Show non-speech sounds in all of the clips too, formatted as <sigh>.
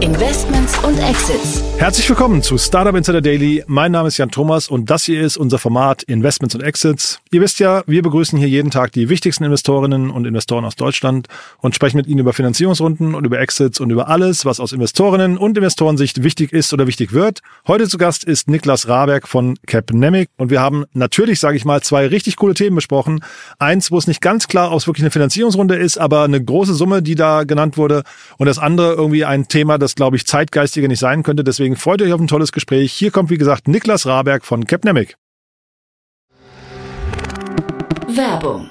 Investments und Exits. Herzlich willkommen zu Startup Insider Daily. Mein Name ist Jan Thomas und das hier ist unser Format Investments und Exits. Ihr wisst ja, wir begrüßen hier jeden Tag die wichtigsten Investorinnen und Investoren aus Deutschland und sprechen mit ihnen über Finanzierungsrunden und über Exits und über alles, was aus Investorinnen und Investorensicht wichtig ist oder wichtig wird. Heute zu Gast ist Niklas Raberg von Capnemic und wir haben natürlich, sage ich mal, zwei richtig coole Themen besprochen. Eins, wo es nicht ganz klar, ob es wirklich eine Finanzierungsrunde ist, aber eine große Summe, die da genannt wurde und das andere irgendwie ein Thema, das das, glaube ich, zeitgeistiger nicht sein könnte. Deswegen freut euch auf ein tolles Gespräch. Hier kommt, wie gesagt, Niklas Raberg von Capnemic. Werbung.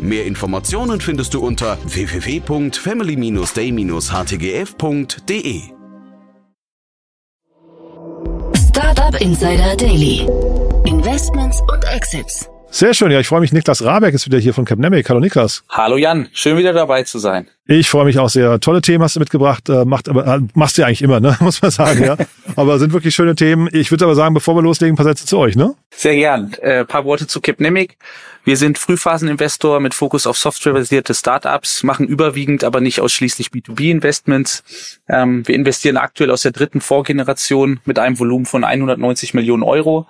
Mehr Informationen findest du unter www.family-day-htgf www.startup.de. Startup Insider Daily. Investments und Exits. Sehr schön, ja, ich freue mich. Niklas Raberg ist wieder hier von Capnemic. Hallo Niklas. Hallo Jan, schön wieder dabei zu sein. Ich freue mich auch sehr. Tolle Themen hast du mitgebracht. Äh, macht aber äh, machst du ja eigentlich immer, ne? <laughs> Muss man sagen, ja. aber sind wirklich schöne Themen. Ich würde aber sagen, bevor wir loslegen, ein paar Sätze zu euch, ne? Sehr gern. Äh, paar Worte zu Capnemic. Wir sind Frühphaseninvestor mit Fokus auf softwarebasierte Startups, machen überwiegend, aber nicht ausschließlich B2B-Investments. Ähm, wir investieren aktuell aus der dritten Vorgeneration mit einem Volumen von 190 Millionen Euro.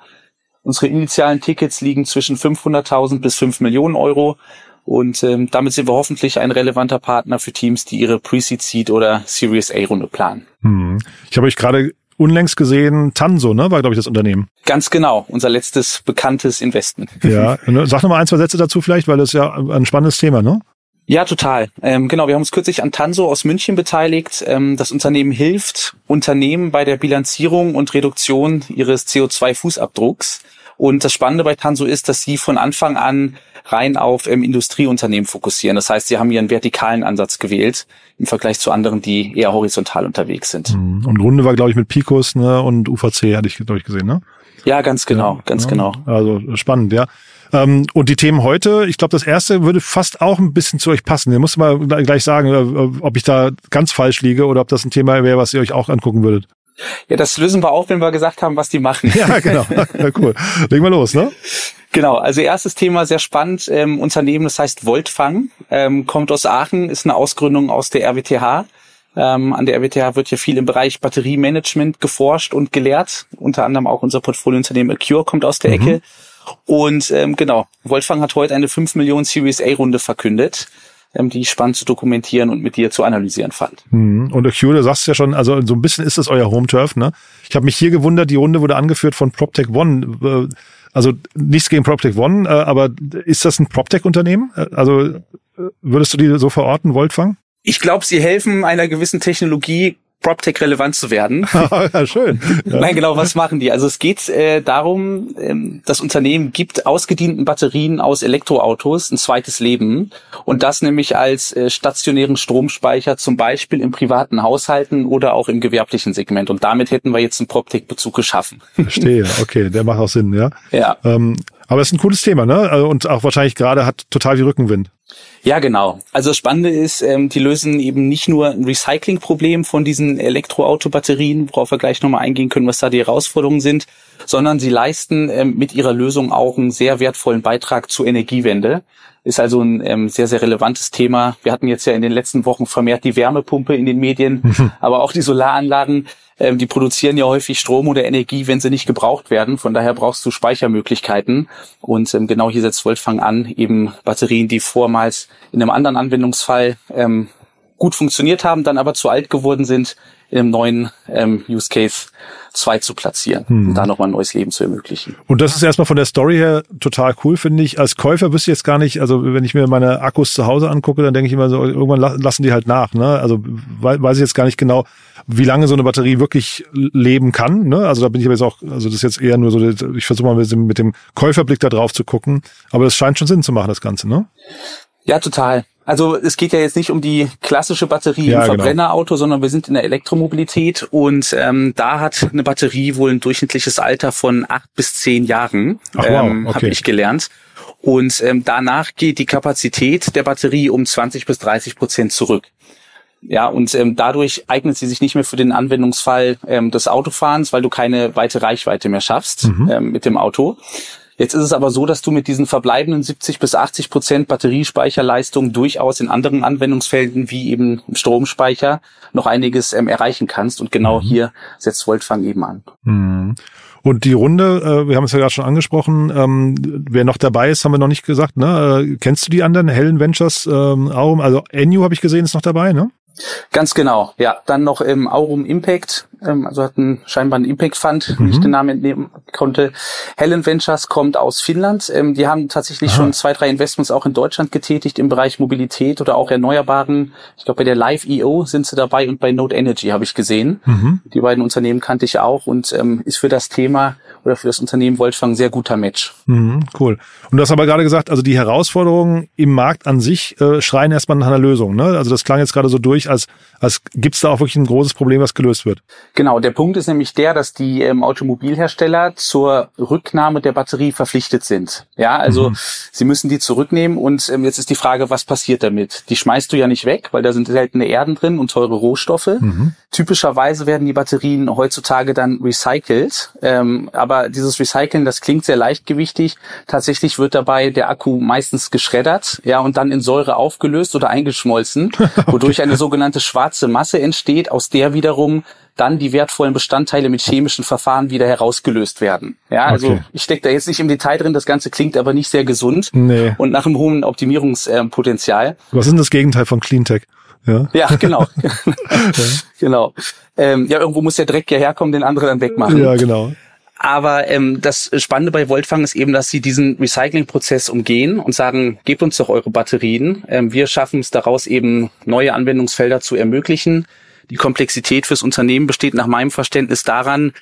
Unsere initialen Tickets liegen zwischen 500.000 bis 5 Millionen Euro. Und ähm, damit sind wir hoffentlich ein relevanter Partner für Teams, die ihre Pre-Seed Seed oder Series A Runde planen. Hm. Ich habe euch gerade unlängst gesehen, Tanso, ne, war glaube ich das Unternehmen. Ganz genau, unser letztes bekanntes Investment. Ja, <laughs> sag noch mal ein, zwei Sätze dazu vielleicht, weil das ist ja ein spannendes Thema, ne? Ja, total. Ähm, genau, wir haben uns kürzlich an Tanso aus München beteiligt. Ähm, das Unternehmen hilft Unternehmen bei der Bilanzierung und Reduktion ihres CO2-Fußabdrucks. Und das Spannende bei Tanso ist, dass sie von Anfang an rein auf ähm, Industrieunternehmen fokussieren. Das heißt, sie haben ihren vertikalen Ansatz gewählt im Vergleich zu anderen, die eher horizontal unterwegs sind. Mhm. Und Runde war, glaube ich, mit Picos ne, und UVC, hatte ich, glaube ich, gesehen, ne? Ja, ganz genau, ja, ganz ja. genau. Also spannend, ja. Ähm, und die Themen heute, ich glaube, das erste würde fast auch ein bisschen zu euch passen. Ihr müsst mal gleich sagen, äh, ob ich da ganz falsch liege oder ob das ein Thema wäre, was ihr euch auch angucken würdet. Ja, das lösen wir auf, wenn wir gesagt haben, was die machen. Ja, genau. <laughs> Ja, cool. Legen wir los, ne? Genau, also erstes Thema sehr spannend. Ähm, Unternehmen, das heißt Voltfang, ähm, kommt aus Aachen, ist eine Ausgründung aus der RWTH. Ähm, an der RWTH wird ja viel im Bereich Batteriemanagement geforscht und gelehrt. Unter anderem auch unser Portfoliounternehmen Acure kommt aus der mhm. Ecke. Und ähm, genau, Voltfang hat heute eine 5 Millionen Series A-Runde verkündet ähm, die ich spannend zu dokumentieren und mit dir zu analysieren fand. Mhm. Und Acure, du sagst ja schon, also so ein bisschen ist das euer Home Turf, ne? Ich habe mich hier gewundert, die Runde wurde angeführt von PropTech One. Äh, also nichts gegen PropTech One, äh, aber ist das ein PropTech-Unternehmen? Äh, also würdest du die so verorten, Voltfang? Ich glaube, sie helfen einer gewissen Technologie PropTech relevant zu werden. <laughs> ja, schön. <laughs> Nein, genau, was machen die? Also es geht äh, darum, ähm, das Unternehmen gibt ausgedienten Batterien aus Elektroautos ein zweites Leben und das nämlich als äh, stationären Stromspeicher zum Beispiel in privaten Haushalten oder auch im gewerblichen Segment. Und damit hätten wir jetzt einen PropTech-Bezug geschaffen. Verstehe, okay, der macht auch Sinn, ja. Ja. Ähm, aber es ist ein cooles Thema, ne? Also, und auch wahrscheinlich gerade hat total viel Rückenwind. Ja, genau. Also das Spannende ist, ähm, die lösen eben nicht nur ein Recyclingproblem von diesen Elektroautobatterien, worauf wir gleich nochmal eingehen können, was da die Herausforderungen sind, sondern sie leisten ähm, mit ihrer Lösung auch einen sehr wertvollen Beitrag zur Energiewende. Ist also ein ähm, sehr, sehr relevantes Thema. Wir hatten jetzt ja in den letzten Wochen vermehrt die Wärmepumpe in den Medien, aber auch die Solaranlagen ähm, die produzieren ja häufig Strom oder Energie, wenn sie nicht gebraucht werden. Von daher brauchst du Speichermöglichkeiten. Und ähm, genau hier setzt Voltfang an, eben Batterien, die vormals in einem anderen Anwendungsfall ähm, gut funktioniert haben, dann aber zu alt geworden sind, im neuen ähm, Use Case 2 zu platzieren hm. und da nochmal ein neues Leben zu ermöglichen. Und das ist erstmal von der Story her total cool, finde ich. Als Käufer wüsste ich jetzt gar nicht, also wenn ich mir meine Akkus zu Hause angucke, dann denke ich immer so, irgendwann lassen die halt nach. Ne? Also weiß ich jetzt gar nicht genau, wie lange so eine Batterie wirklich leben kann. Ne? Also da bin ich aber jetzt auch, also das ist jetzt eher nur so, ich versuche mal mit dem, mit dem Käuferblick da drauf zu gucken. Aber das scheint schon Sinn zu machen, das Ganze, ne? Ja, total. Also es geht ja jetzt nicht um die klassische Batterie ja, im genau. Verbrennerauto, genau. sondern wir sind in der Elektromobilität und ähm, da hat eine Batterie wohl ein durchschnittliches Alter von acht bis zehn Jahren, Ach, wow. ähm, okay. habe ich gelernt. Und ähm, danach geht die Kapazität der Batterie um 20 bis 30 Prozent zurück. Ja, und ähm, dadurch eignet sie sich nicht mehr für den Anwendungsfall ähm, des Autofahrens, weil du keine weite Reichweite mehr schaffst mhm. ähm, mit dem Auto. Jetzt ist es aber so, dass du mit diesen verbleibenden 70 bis 80 Prozent Batteriespeicherleistung durchaus in anderen Anwendungsfelden wie eben Stromspeicher noch einiges ähm, erreichen kannst. Und genau mhm. hier setzt Voltfang eben an. Mhm. Und die Runde, äh, wir haben es ja gerade schon angesprochen, ähm, wer noch dabei ist, haben wir noch nicht gesagt. Ne? Äh, kennst du die anderen Helen Ventures? Ähm, Aurum, also Enu habe ich gesehen, ist noch dabei, ne? Ganz genau, ja. Dann noch im Aurum Impact, ähm, also hat ein, scheinbar einen Impact Fund, mhm. wie ich den Namen entnehmen konnte. Helen Ventures kommt aus Finnland. Ähm, die haben tatsächlich Aha. schon zwei, drei Investments auch in Deutschland getätigt im Bereich Mobilität oder auch Erneuerbaren. Ich glaube, bei der Live EO sind sie dabei und bei Node Energy habe ich gesehen. Mhm. Die beiden Unternehmen kannte ich auch und ähm, ist für das Thema oder für das Unternehmen Voltfang ein sehr guter Match. Mhm, cool. Und du hast aber gerade gesagt, also die Herausforderungen im Markt an sich äh, schreien erstmal nach einer Lösung. Ne? Also das klang jetzt gerade so durch, als, als gibt es da auch wirklich ein großes Problem, was gelöst wird. Genau, der Punkt ist nämlich der, dass die ähm, Automobilhersteller zur Rücknahme der Batterie verpflichtet sind. Ja, also mhm. sie müssen die zurücknehmen und ähm, jetzt ist die Frage, was passiert damit? Die schmeißt du ja nicht weg, weil da sind seltene Erden drin und teure Rohstoffe. Mhm. Typischerweise werden die Batterien heutzutage dann recycelt, ähm, aber dieses Recyceln, das klingt sehr leichtgewichtig. Tatsächlich wird dabei der Akku meistens geschreddert, ja, und dann in Säure aufgelöst oder eingeschmolzen, <laughs> wodurch eine sogenannte schwarze Masse entsteht, aus der wiederum dann die wertvollen Bestandteile mit chemischen Verfahren wieder herausgelöst werden. Ja, also okay. ich stecke da jetzt nicht im Detail drin, das Ganze klingt aber nicht sehr gesund nee. und nach einem hohen Optimierungspotenzial. Was ist denn das Gegenteil von Cleantech? Ja, ja genau. <laughs> ja. Genau. Ähm, ja, irgendwo muss der Dreck ja herkommen, den andere dann wegmachen. Ja, genau. Aber ähm, das Spannende bei Voltfang ist eben, dass sie diesen Recyclingprozess umgehen und sagen, gebt uns doch eure Batterien. Ähm, wir schaffen es daraus eben neue Anwendungsfelder zu ermöglichen. Die Komplexität fürs Unternehmen besteht nach meinem Verständnis daran,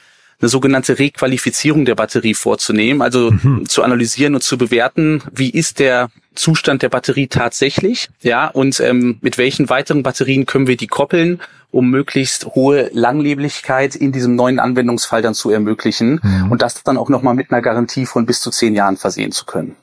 eine sogenannte Requalifizierung der Batterie vorzunehmen, also mhm. zu analysieren und zu bewerten, wie ist der Zustand der Batterie tatsächlich, ja, und ähm, mit welchen weiteren Batterien können wir die koppeln, um möglichst hohe Langlebigkeit in diesem neuen Anwendungsfall dann zu ermöglichen mhm. und das dann auch nochmal mit einer Garantie von bis zu zehn Jahren versehen zu können.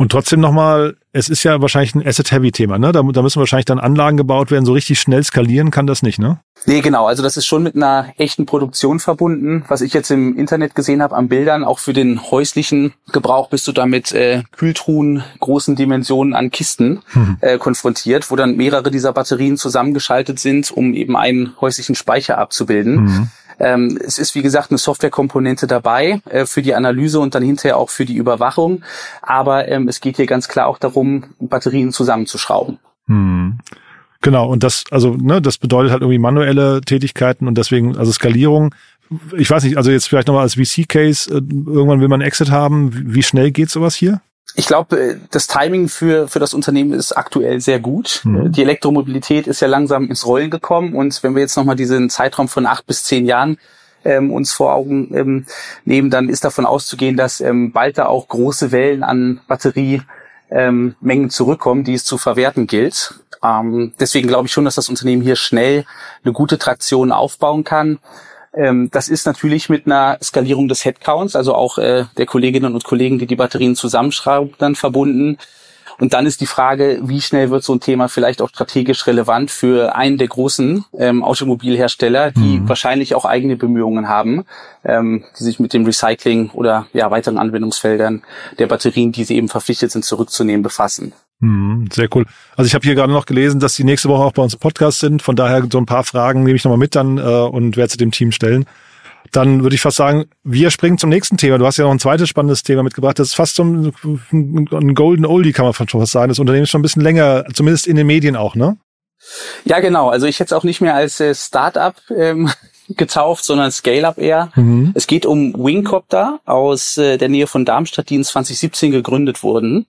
Und trotzdem nochmal, es ist ja wahrscheinlich ein Asset-Heavy-Thema, ne? Da, da müssen wahrscheinlich dann Anlagen gebaut werden. So richtig schnell skalieren kann das nicht, ne? Nee, genau. Also das ist schon mit einer echten Produktion verbunden. Was ich jetzt im Internet gesehen habe an Bildern, auch für den häuslichen Gebrauch bist du da mit äh, Kühltruhen großen Dimensionen an Kisten mhm. äh, konfrontiert, wo dann mehrere dieser Batterien zusammengeschaltet sind, um eben einen häuslichen Speicher abzubilden. Mhm. Ähm, es ist, wie gesagt, eine Softwarekomponente dabei äh, für die Analyse und dann hinterher auch für die Überwachung. Aber ähm, es geht hier ganz klar auch darum, Batterien zusammenzuschrauben. Hm. Genau, und das, also, ne, das bedeutet halt irgendwie manuelle Tätigkeiten und deswegen, also Skalierung. Ich weiß nicht, also jetzt vielleicht nochmal als VC-Case, äh, irgendwann will man Exit haben. Wie schnell geht sowas hier? Ich glaube, äh, das Timing für, für das Unternehmen ist aktuell sehr gut. Mhm. Die Elektromobilität ist ja langsam ins Rollen gekommen und wenn wir jetzt nochmal diesen Zeitraum von acht bis zehn Jahren ähm, uns vor Augen ähm, nehmen, dann ist davon auszugehen, dass ähm, bald da auch große Wellen an Batteriemengen ähm, zurückkommen, die es zu verwerten gilt. Ähm, deswegen glaube ich schon, dass das Unternehmen hier schnell eine gute Traktion aufbauen kann. Ähm, das ist natürlich mit einer Skalierung des Headcounts, also auch äh, der Kolleginnen und Kollegen, die die Batterien zusammenschrauben, dann verbunden. Und dann ist die Frage, wie schnell wird so ein Thema vielleicht auch strategisch relevant für einen der großen ähm, Automobilhersteller, die mhm. wahrscheinlich auch eigene Bemühungen haben, ähm, die sich mit dem Recycling oder ja weiteren Anwendungsfeldern der Batterien, die sie eben verpflichtet sind zurückzunehmen, befassen. Mhm, sehr cool. Also ich habe hier gerade noch gelesen, dass die nächste Woche auch bei uns im Podcast sind. Von daher so ein paar Fragen nehme ich nochmal mit dann äh, und werde sie dem Team stellen. Dann würde ich fast sagen, wir springen zum nächsten Thema. Du hast ja noch ein zweites spannendes Thema mitgebracht. Das ist fast so ein, Golden Oldie, kann man schon fast sagen. Das Unternehmen ist schon ein bisschen länger, zumindest in den Medien auch, ne? Ja, genau. Also ich hätte es auch nicht mehr als äh, Startup ähm, getauft, sondern Scale-Up eher. Mhm. Es geht um Wingcopter aus äh, der Nähe von Darmstadt, die in 2017 gegründet wurden.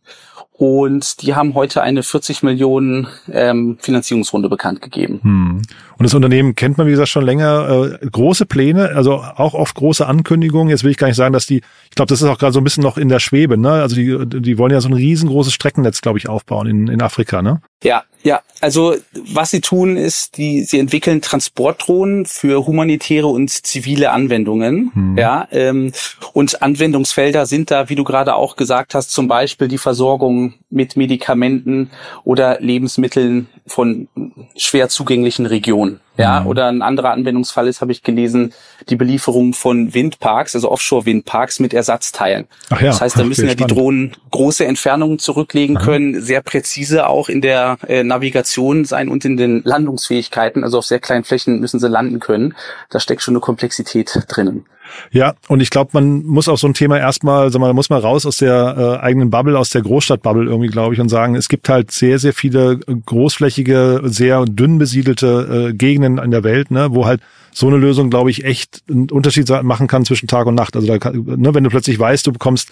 Und die haben heute eine 40 Millionen ähm, Finanzierungsrunde bekannt gegeben. Hm. Und das Unternehmen kennt man, wie gesagt, schon länger. Äh, große Pläne, also auch oft große Ankündigungen. Jetzt will ich gar nicht sagen, dass die, ich glaube, das ist auch gerade so ein bisschen noch in der Schwebe. Ne? Also die, die wollen ja so ein riesengroßes Streckennetz, glaube ich, aufbauen in, in Afrika. Ne? Ja, ja, also was sie tun ist, die sie entwickeln Transportdrohnen für humanitäre und zivile Anwendungen. Hm. Ja, ähm, und Anwendungsfelder sind da, wie du gerade auch gesagt hast, zum Beispiel die Versorgung mit Medikamenten oder Lebensmitteln von schwer zugänglichen Regionen. Ja, mhm. oder ein anderer Anwendungsfall ist, habe ich gelesen, die Belieferung von Windparks, also Offshore-Windparks mit Ersatzteilen. Ach ja, das heißt, da müssen ja die Drohnen große Entfernungen zurücklegen Aha. können, sehr präzise auch in der äh, Navigation sein und in den Landungsfähigkeiten. Also auf sehr kleinen Flächen müssen sie landen können. Da steckt schon eine Komplexität drinnen. Ja, und ich glaube, man muss auch so ein Thema erstmal, sag mal, muss mal raus aus der äh, eigenen Bubble, aus der Großstadtbubble irgendwie, glaube ich, und sagen, es gibt halt sehr, sehr viele großflächige, sehr dünn besiedelte äh, Gegenden in der Welt, ne, wo halt so eine Lösung, glaube ich, echt einen Unterschied machen kann zwischen Tag und Nacht. Also da kann, ne, wenn du plötzlich weißt, du bekommst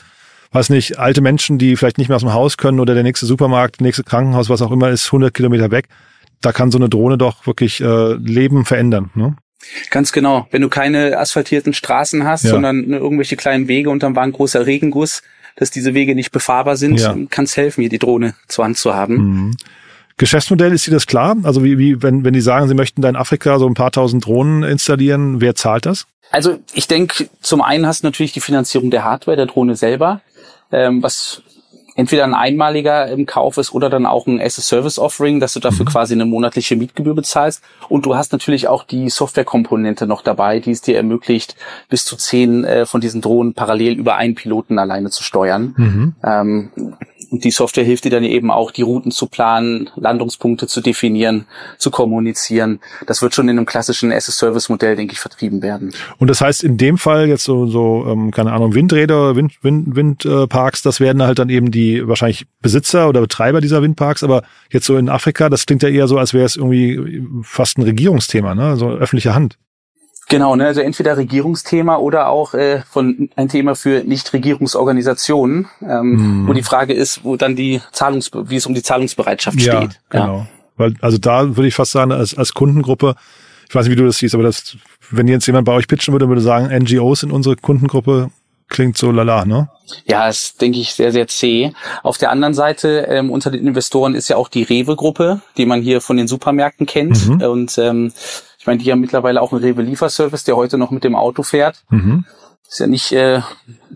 weiß nicht, alte Menschen, die vielleicht nicht mehr aus dem Haus können oder der nächste Supermarkt, nächste Krankenhaus, was auch immer ist, 100 Kilometer weg, da kann so eine Drohne doch wirklich äh, Leben verändern. Ne? Ganz genau. Wenn du keine asphaltierten Straßen hast, ja. sondern irgendwelche kleinen Wege und dann war ein großer Regenguss, dass diese Wege nicht befahrbar sind, ja. kann es helfen, hier die Drohne zur Hand zu haben. Mhm. Geschäftsmodell ist dir das klar? Also wie, wie wenn, wenn die sagen, sie möchten da in Afrika so ein paar tausend Drohnen installieren, wer zahlt das? Also ich denke, zum einen hast du natürlich die Finanzierung der Hardware, der Drohne selber, ähm, was entweder ein einmaliger im Kauf ist oder dann auch ein As-a-Service-Offering, dass du dafür mhm. quasi eine monatliche Mietgebühr bezahlst. Und du hast natürlich auch die Softwarekomponente noch dabei, die es dir ermöglicht, bis zu zehn äh, von diesen Drohnen parallel über einen Piloten alleine zu steuern. Mhm. Ähm, und die Software hilft dir dann eben auch, die Routen zu planen, Landungspunkte zu definieren, zu kommunizieren. Das wird schon in einem klassischen as-a-Service-Modell, denke ich, vertrieben werden. Und das heißt, in dem Fall jetzt so, so ähm, keine Ahnung, Windräder, Wind, Wind, Windparks, das werden halt dann eben die wahrscheinlich Besitzer oder Betreiber dieser Windparks. Aber jetzt so in Afrika, das klingt ja eher so, als wäre es irgendwie fast ein Regierungsthema, ne? So öffentliche Hand. Genau, ne, also entweder Regierungsthema oder auch äh, von ein Thema für Nichtregierungsorganisationen, ähm, mm. wo die Frage ist, wo dann die Zahlungs, wie es um die Zahlungsbereitschaft ja, steht. Genau. Ja. Weil, also da würde ich fast sagen, als, als Kundengruppe, ich weiß nicht, wie du das siehst, aber das, wenn jetzt jemand bei euch pitchen würde, würde sagen, NGOs in unsere Kundengruppe, klingt so lala, ne? Ja, das denke ich sehr, sehr zäh. Auf der anderen Seite, ähm, unter den Investoren ist ja auch die Rewe-Gruppe, die man hier von den Supermärkten kennt. Mhm. Und ähm, meine, die haben mittlerweile auch einen Rewe-Lieferservice, der heute noch mit dem Auto fährt. Mhm. Ist ja nicht äh,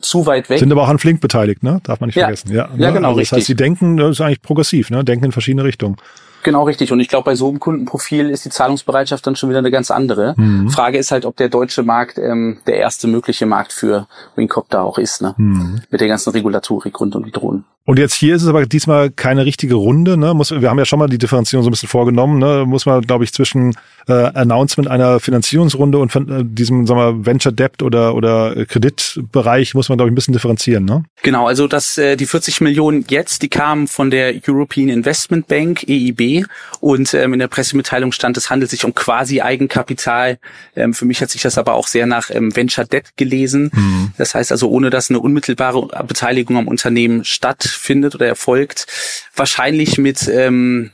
zu weit weg. Sind aber auch an Flink beteiligt, ne? Darf man nicht ja. vergessen. Ja, ja ne? genau, also das richtig. Das heißt, sie denken, das ist eigentlich progressiv, ne? Denken in verschiedene Richtungen. Genau, richtig. Und ich glaube, bei so einem Kundenprofil ist die Zahlungsbereitschaft dann schon wieder eine ganz andere. Mhm. Frage ist halt, ob der deutsche Markt ähm, der erste mögliche Markt für Wingcopter auch ist, ne? Mhm. Mit der ganzen Regulatorik rund um die Drohnen. Und jetzt hier ist es aber diesmal keine richtige Runde. Ne? Muss, wir haben ja schon mal die Differenzierung so ein bisschen vorgenommen. Ne? Muss man, glaube ich, zwischen äh, Announcement einer Finanzierungsrunde und von, äh, diesem sagen wir, Venture Debt oder, oder Kreditbereich muss man, glaube ich, ein bisschen differenzieren. Ne? Genau, also das, äh, die 40 Millionen jetzt, die kamen von der European Investment Bank, EIB. Und ähm, in der Pressemitteilung stand, es handelt sich um quasi Eigenkapital. Ähm, für mich hat sich das aber auch sehr nach ähm, Venture Debt gelesen. Mhm. Das heißt also, ohne dass eine unmittelbare Beteiligung am Unternehmen statt findet oder erfolgt, wahrscheinlich mit ähm,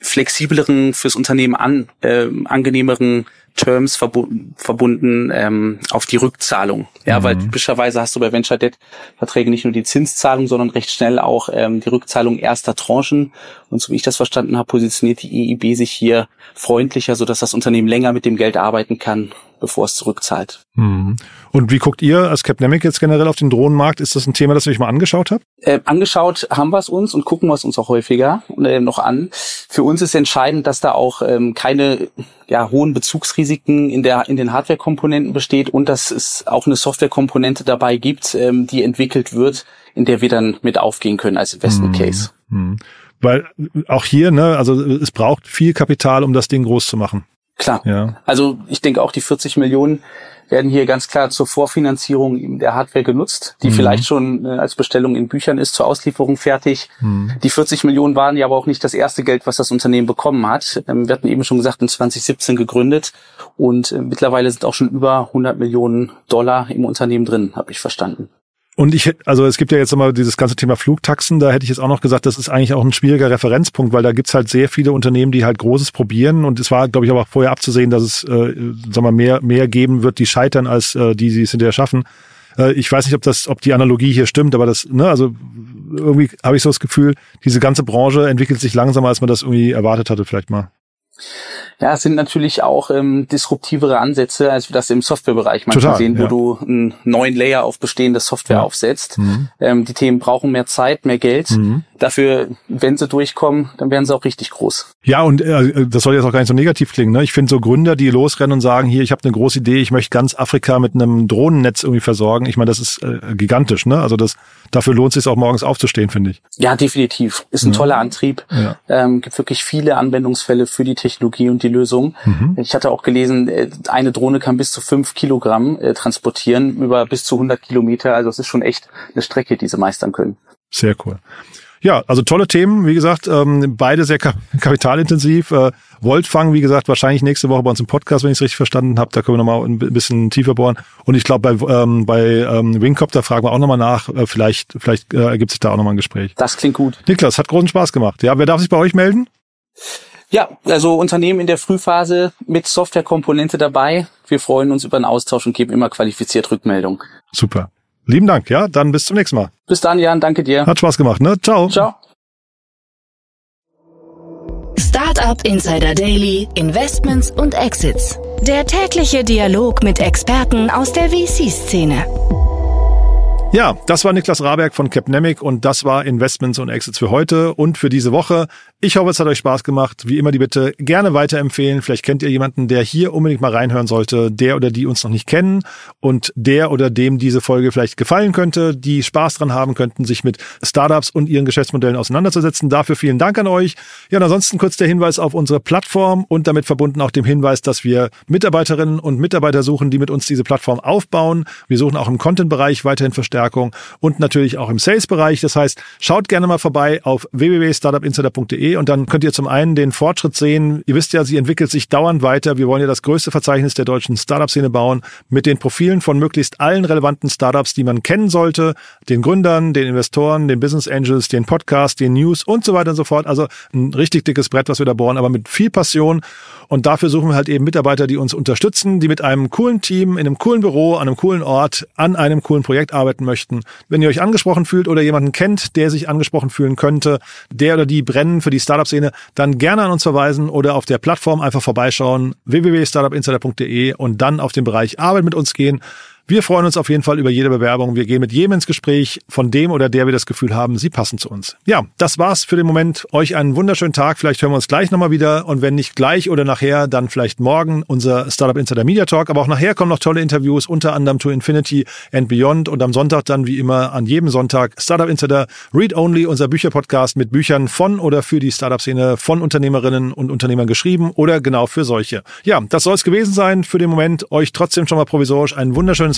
flexibleren, fürs Unternehmen an, äh, angenehmeren Terms verbu verbunden ähm, auf die Rückzahlung. Ja, mhm. weil typischerweise hast du bei Venture Debt Verträgen nicht nur die Zinszahlung, sondern recht schnell auch ähm, die Rückzahlung erster Tranchen. Und so wie ich das verstanden habe, positioniert die EIB sich hier freundlicher, so dass das Unternehmen länger mit dem Geld arbeiten kann bevor es zurückzahlt. Mhm. Und wie guckt ihr als Capnemic jetzt generell auf den Drohnenmarkt? Ist das ein Thema, das ihr euch mal angeschaut habt? Äh, angeschaut haben wir es uns und gucken wir es uns auch häufiger äh, noch an. Für uns ist entscheidend, dass da auch ähm, keine ja, hohen Bezugsrisiken in der in den Hardware-Komponenten besteht und dass es auch eine Software-Komponente dabei gibt, ähm, die entwickelt wird, in der wir dann mit aufgehen können als Investment mhm. Case. Mhm. Weil auch hier, ne, also es braucht viel Kapital, um das Ding groß zu machen. Klar. Ja. Also ich denke auch die 40 Millionen werden hier ganz klar zur Vorfinanzierung der Hardware genutzt, die mhm. vielleicht schon äh, als Bestellung in Büchern ist, zur Auslieferung fertig. Mhm. Die 40 Millionen waren ja aber auch nicht das erste Geld, was das Unternehmen bekommen hat. Ähm, wir hatten eben schon gesagt, in 2017 gegründet und äh, mittlerweile sind auch schon über 100 Millionen Dollar im Unternehmen drin, habe ich verstanden. Und ich also es gibt ja jetzt immer dieses ganze Thema Flugtaxen, da hätte ich jetzt auch noch gesagt, das ist eigentlich auch ein schwieriger Referenzpunkt, weil da gibt's halt sehr viele Unternehmen, die halt Großes probieren und es war, glaube ich, aber auch vorher abzusehen, dass es, äh, sagen wir, mehr, mehr geben wird, die scheitern, als äh, die, die es hinterher schaffen. Äh, ich weiß nicht, ob das, ob die Analogie hier stimmt, aber das, ne, also irgendwie habe ich so das Gefühl, diese ganze Branche entwickelt sich langsamer, als man das irgendwie erwartet hatte, vielleicht mal. Ja, es sind natürlich auch ähm, disruptivere Ansätze, als wir das im Softwarebereich manchmal Total, sehen, wo ja. du einen neuen Layer auf bestehende Software ja. aufsetzt. Mhm. Ähm, die Themen brauchen mehr Zeit, mehr Geld. Mhm. Dafür, wenn sie durchkommen, dann werden sie auch richtig groß. Ja, und äh, das soll jetzt auch gar nicht so negativ klingen. Ne? Ich finde so Gründer, die losrennen und sagen, hier, ich habe eine große Idee, ich möchte ganz Afrika mit einem Drohnennetz irgendwie versorgen. Ich meine, das ist äh, gigantisch. Ne? Also das, dafür lohnt es sich auch morgens aufzustehen, finde ich. Ja, definitiv. Ist ein ja. toller Antrieb. Ja. Ähm, gibt wirklich viele Anwendungsfälle für die Technologie und die Lösung. Mhm. Ich hatte auch gelesen, äh, eine Drohne kann bis zu fünf Kilogramm äh, transportieren über bis zu 100 Kilometer. Also es ist schon echt eine Strecke, die sie meistern können. Sehr cool. Ja, also tolle Themen, wie gesagt, ähm, beide sehr <laughs> kapitalintensiv. Äh, Voltfang, wie gesagt, wahrscheinlich nächste Woche bei uns im Podcast, wenn ich es richtig verstanden habe. Da können wir nochmal ein bisschen tiefer bohren. Und ich glaube, bei, ähm, bei ähm, Wingcopter fragen wir auch nochmal nach. Äh, vielleicht vielleicht äh, ergibt sich da auch nochmal ein Gespräch. Das klingt gut. Niklas, hat großen Spaß gemacht. Ja, wer darf sich bei euch melden? Ja, also Unternehmen in der Frühphase mit Softwarekomponente dabei. Wir freuen uns über einen Austausch und geben immer qualifiziert Rückmeldung. Super. Lieben Dank, ja, dann bis zum nächsten Mal. Bis dann, Jan, danke dir. Hat Spaß gemacht, ne? Ciao. Ciao. Startup Insider Daily, Investments und Exits. Der tägliche Dialog mit Experten aus der VC-Szene. Ja, das war Niklas Raberg von Capnemic und das war Investments und Exits für heute und für diese Woche. Ich hoffe, es hat euch Spaß gemacht. Wie immer die Bitte gerne weiterempfehlen. Vielleicht kennt ihr jemanden, der hier unbedingt mal reinhören sollte, der oder die uns noch nicht kennen und der oder dem diese Folge vielleicht gefallen könnte, die Spaß dran haben könnten, sich mit Startups und ihren Geschäftsmodellen auseinanderzusetzen. Dafür vielen Dank an euch. Ja, und ansonsten kurz der Hinweis auf unsere Plattform und damit verbunden auch dem Hinweis, dass wir Mitarbeiterinnen und Mitarbeiter suchen, die mit uns diese Plattform aufbauen. Wir suchen auch im Content-Bereich weiterhin Verstärkung und natürlich auch im Sales-Bereich. Das heißt, schaut gerne mal vorbei auf www.startupinsider.de und dann könnt ihr zum einen den Fortschritt sehen. Ihr wisst ja, sie entwickelt sich dauernd weiter. Wir wollen ja das größte Verzeichnis der deutschen Startup-Szene bauen mit den Profilen von möglichst allen relevanten Startups, die man kennen sollte. Den Gründern, den Investoren, den Business Angels, den Podcasts, den News und so weiter und so fort. Also ein richtig dickes Brett, was wir da bohren, aber mit viel Passion. Und dafür suchen wir halt eben Mitarbeiter, die uns unterstützen, die mit einem coolen Team, in einem coolen Büro, an einem coolen Ort, an einem coolen Projekt arbeiten möchten. Wenn ihr euch angesprochen fühlt oder jemanden kennt, der sich angesprochen fühlen könnte, der oder die brennen für die Startup-Szene, dann gerne an uns verweisen oder auf der Plattform einfach vorbeischauen, www.startupinsider.de und dann auf den Bereich Arbeit mit uns gehen. Wir freuen uns auf jeden Fall über jede Bewerbung. Wir gehen mit jedem ins Gespräch, von dem oder der wir das Gefühl haben, sie passen zu uns. Ja, das war's für den Moment. Euch einen wunderschönen Tag. Vielleicht hören wir uns gleich nochmal wieder. Und wenn nicht gleich oder nachher, dann vielleicht morgen unser Startup Insider Media Talk. Aber auch nachher kommen noch tolle Interviews, unter anderem to Infinity and Beyond. Und am Sonntag dann wie immer an jedem Sonntag Startup Insider Read Only, unser Bücherpodcast mit Büchern von oder für die Startup-Szene von Unternehmerinnen und Unternehmern geschrieben oder genau für solche. Ja, das soll es gewesen sein für den Moment. Euch trotzdem schon mal provisorisch ein wunderschönes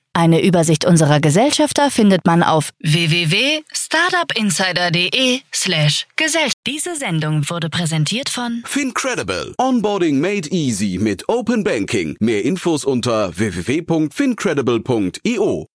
eine Übersicht unserer Gesellschafter findet man auf www.startupinsider.de/slash Gesellschaft. Diese Sendung wurde präsentiert von Fincredible. Onboarding made easy mit Open Banking. Mehr Infos unter www.fincredible.io.